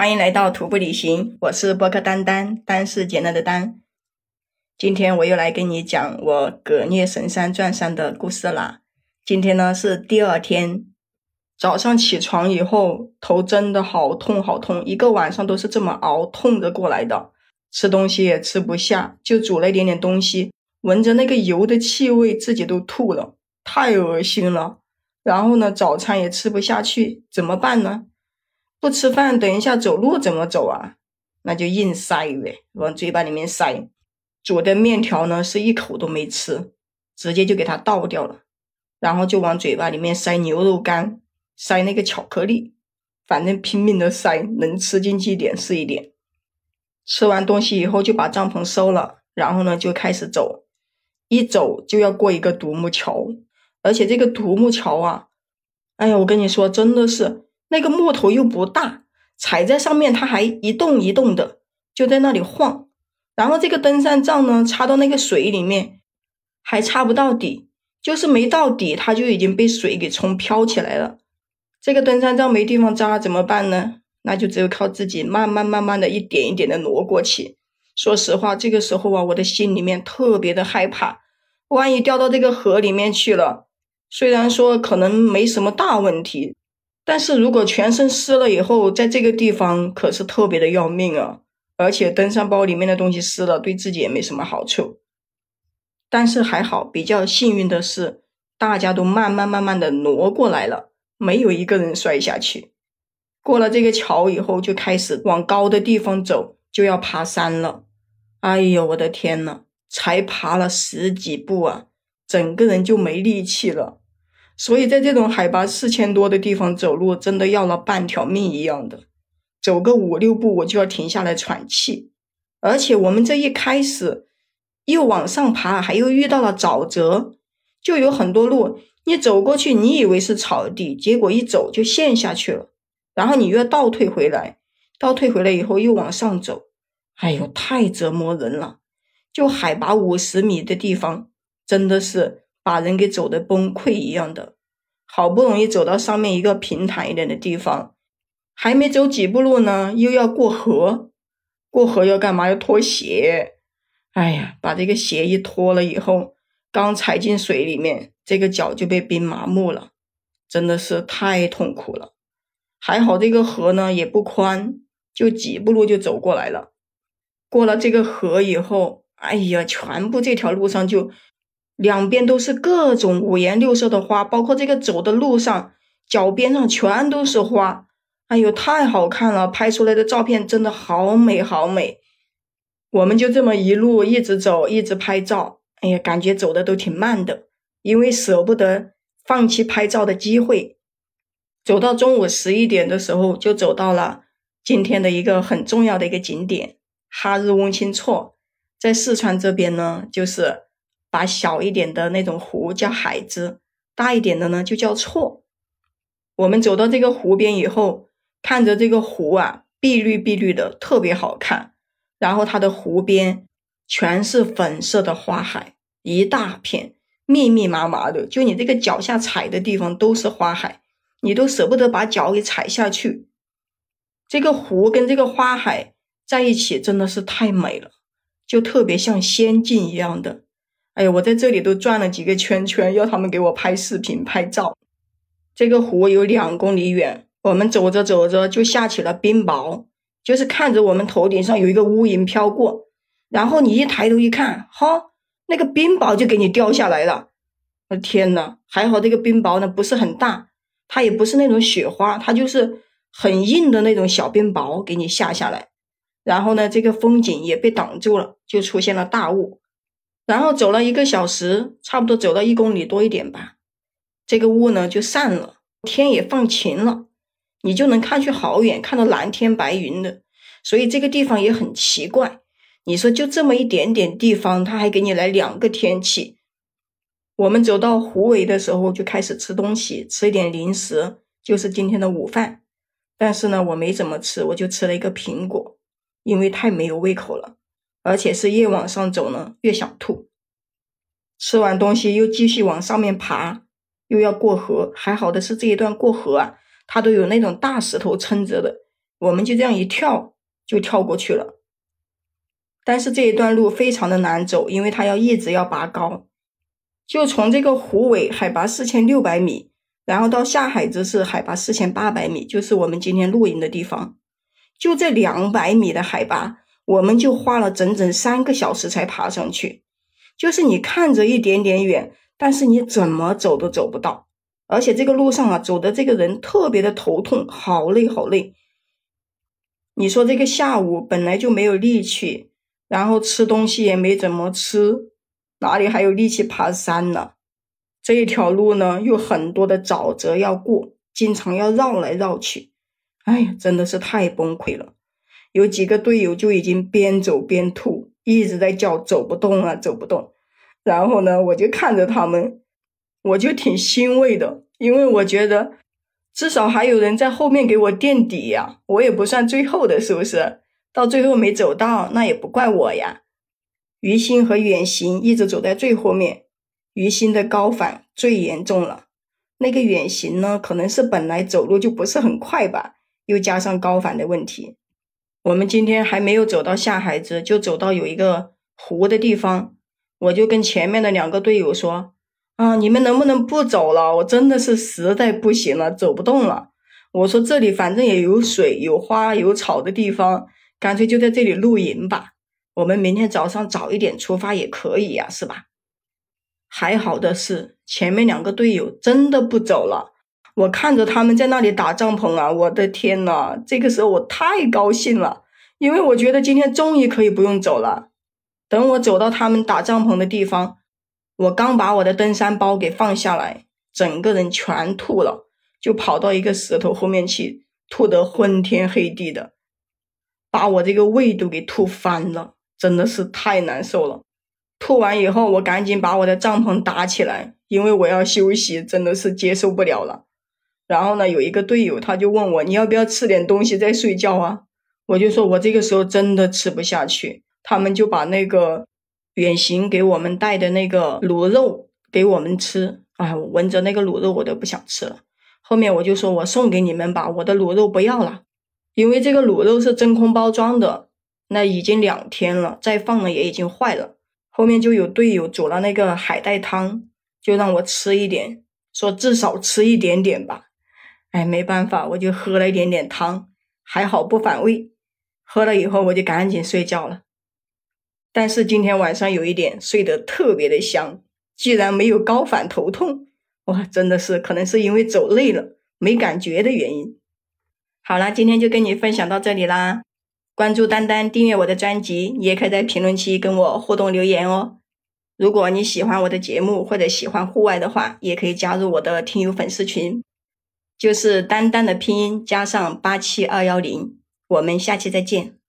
欢迎来到徒步旅行，我是播客丹丹，丹是简单的丹。今天我又来跟你讲我隔虐神山转山的故事啦。今天呢是第二天，早上起床以后，头真的好痛好痛，一个晚上都是这么熬痛着过来的，吃东西也吃不下，就煮了一点点东西，闻着那个油的气味，自己都吐了，太恶心了。然后呢，早餐也吃不下去，怎么办呢？不吃饭，等一下走路怎么走啊？那就硬塞呗，往嘴巴里面塞。煮的面条呢，是一口都没吃，直接就给它倒掉了。然后就往嘴巴里面塞牛肉干，塞那个巧克力，反正拼命的塞，能吃进去一点是一点。吃完东西以后，就把帐篷收了，然后呢就开始走。一走就要过一个独木桥，而且这个独木桥啊，哎呀，我跟你说，真的是。那个木头又不大，踩在上面它还一动一动的，就在那里晃。然后这个登山杖呢，插到那个水里面，还插不到底，就是没到底，它就已经被水给冲飘起来了。这个登山杖没地方扎怎么办呢？那就只有靠自己慢慢慢慢的一点一点的挪过去。说实话，这个时候啊，我的心里面特别的害怕，万一掉到这个河里面去了，虽然说可能没什么大问题。但是如果全身湿了以后，在这个地方可是特别的要命啊！而且登山包里面的东西湿了，对自己也没什么好处。但是还好，比较幸运的是，大家都慢慢慢慢的挪过来了，没有一个人摔下去。过了这个桥以后，就开始往高的地方走，就要爬山了。哎呦，我的天呐，才爬了十几步啊，整个人就没力气了。所以在这种海拔四千多的地方走路，真的要了半条命一样的，走个五六步我就要停下来喘气。而且我们这一开始又往上爬，还又遇到了沼泽，就有很多路你走过去，你以为是草地，结果一走就陷下去了。然后你又要倒退回来，倒退回来以后又往上走，哎呦，太折磨人了！就海拔五十米的地方，真的是。把人给走的崩溃一样的，好不容易走到上面一个平坦一点的地方，还没走几步路呢，又要过河，过河要干嘛？要脱鞋。哎呀，把这个鞋一脱了以后，刚踩进水里面，这个脚就被冰麻木了，真的是太痛苦了。还好这个河呢也不宽，就几步路就走过来了。过了这个河以后，哎呀，全部这条路上就。两边都是各种五颜六色的花，包括这个走的路上，脚边上全都是花，哎呦，太好看了！拍出来的照片真的好美好美。我们就这么一路一直走，一直拍照，哎呀，感觉走的都挺慢的，因为舍不得放弃拍照的机会。走到中午十一点的时候，就走到了今天的一个很重要的一个景点——哈日翁清措，在四川这边呢，就是。把小一点的那种湖叫海子，大一点的呢就叫错。我们走到这个湖边以后，看着这个湖啊，碧绿碧绿的，特别好看。然后它的湖边全是粉色的花海，一大片，密密麻麻的，就你这个脚下踩的地方都是花海，你都舍不得把脚给踩下去。这个湖跟这个花海在一起真的是太美了，就特别像仙境一样的。哎，我在这里都转了几个圈圈，要他们给我拍视频、拍照。这个湖有两公里远，我们走着走着就下起了冰雹，就是看着我们头顶上有一个乌云飘过，然后你一抬头一看，哈，那个冰雹就给你掉下来了。我的天呐，还好这个冰雹呢不是很大，它也不是那种雪花，它就是很硬的那种小冰雹给你下下来。然后呢，这个风景也被挡住了，就出现了大雾。然后走了一个小时，差不多走到一公里多一点吧，这个雾呢就散了，天也放晴了，你就能看去好远，看到蓝天白云的。所以这个地方也很奇怪，你说就这么一点点地方，他还给你来两个天气。我们走到湖尾的时候就开始吃东西，吃一点零食，就是今天的午饭。但是呢，我没怎么吃，我就吃了一个苹果，因为太没有胃口了。而且是越往上走呢，越想吐。吃完东西又继续往上面爬，又要过河。还好的是这一段过河啊，它都有那种大石头撑着的，我们就这样一跳就跳过去了。但是这一段路非常的难走，因为它要一直要拔高，就从这个湖尾海拔四千六百米，然后到下海子是海拔四千八百米，就是我们今天露营的地方，就这两百米的海拔，我们就花了整整三个小时才爬上去。就是你看着一点点远，但是你怎么走都走不到，而且这个路上啊，走的这个人特别的头痛，好累好累。你说这个下午本来就没有力气。然后吃东西也没怎么吃，哪里还有力气爬山呢？这一条路呢，有很多的沼泽要过，经常要绕来绕去。哎呀，真的是太崩溃了。有几个队友就已经边走边吐，一直在叫走不动啊，走不动。然后呢，我就看着他们，我就挺欣慰的，因为我觉得至少还有人在后面给我垫底呀，我也不算最后的，是不是？到最后没走到，那也不怪我呀。于心和远行一直走在最后面，于心的高反最严重了。那个远行呢，可能是本来走路就不是很快吧，又加上高反的问题。我们今天还没有走到下海子，就走到有一个湖的地方，我就跟前面的两个队友说：“啊，你们能不能不走了？我真的是实在不行了，走不动了。”我说：“这里反正也有水、有花、有草的地方。”干脆就在这里露营吧，我们明天早上早一点出发也可以呀，是吧？还好的是前面两个队友真的不走了，我看着他们在那里打帐篷啊，我的天呐，这个时候我太高兴了，因为我觉得今天终于可以不用走了。等我走到他们打帐篷的地方，我刚把我的登山包给放下来，整个人全吐了，就跑到一个石头后面去，吐得昏天黑地的。把我这个胃都给吐翻了，真的是太难受了。吐完以后，我赶紧把我的帐篷搭起来，因为我要休息，真的是接受不了了。然后呢，有一个队友他就问我，你要不要吃点东西再睡觉啊？我就说我这个时候真的吃不下去。他们就把那个远行给我们带的那个卤肉给我们吃，哎，闻着那个卤肉我都不想吃了。后面我就说我送给你们吧，我的卤肉不要了。因为这个卤肉是真空包装的，那已经两天了，再放了也已经坏了。后面就有队友煮了那个海带汤，就让我吃一点，说至少吃一点点吧。哎，没办法，我就喝了一点点汤，还好不反胃。喝了以后我就赶紧睡觉了。但是今天晚上有一点睡得特别的香，居然没有高反头痛，哇，真的是可能是因为走累了没感觉的原因。好了，今天就跟你分享到这里啦。关注丹丹，订阅我的专辑，你也可以在评论区跟我互动留言哦。如果你喜欢我的节目或者喜欢户外的话，也可以加入我的听友粉丝群，就是丹丹的拼音加上八七二幺零。我们下期再见。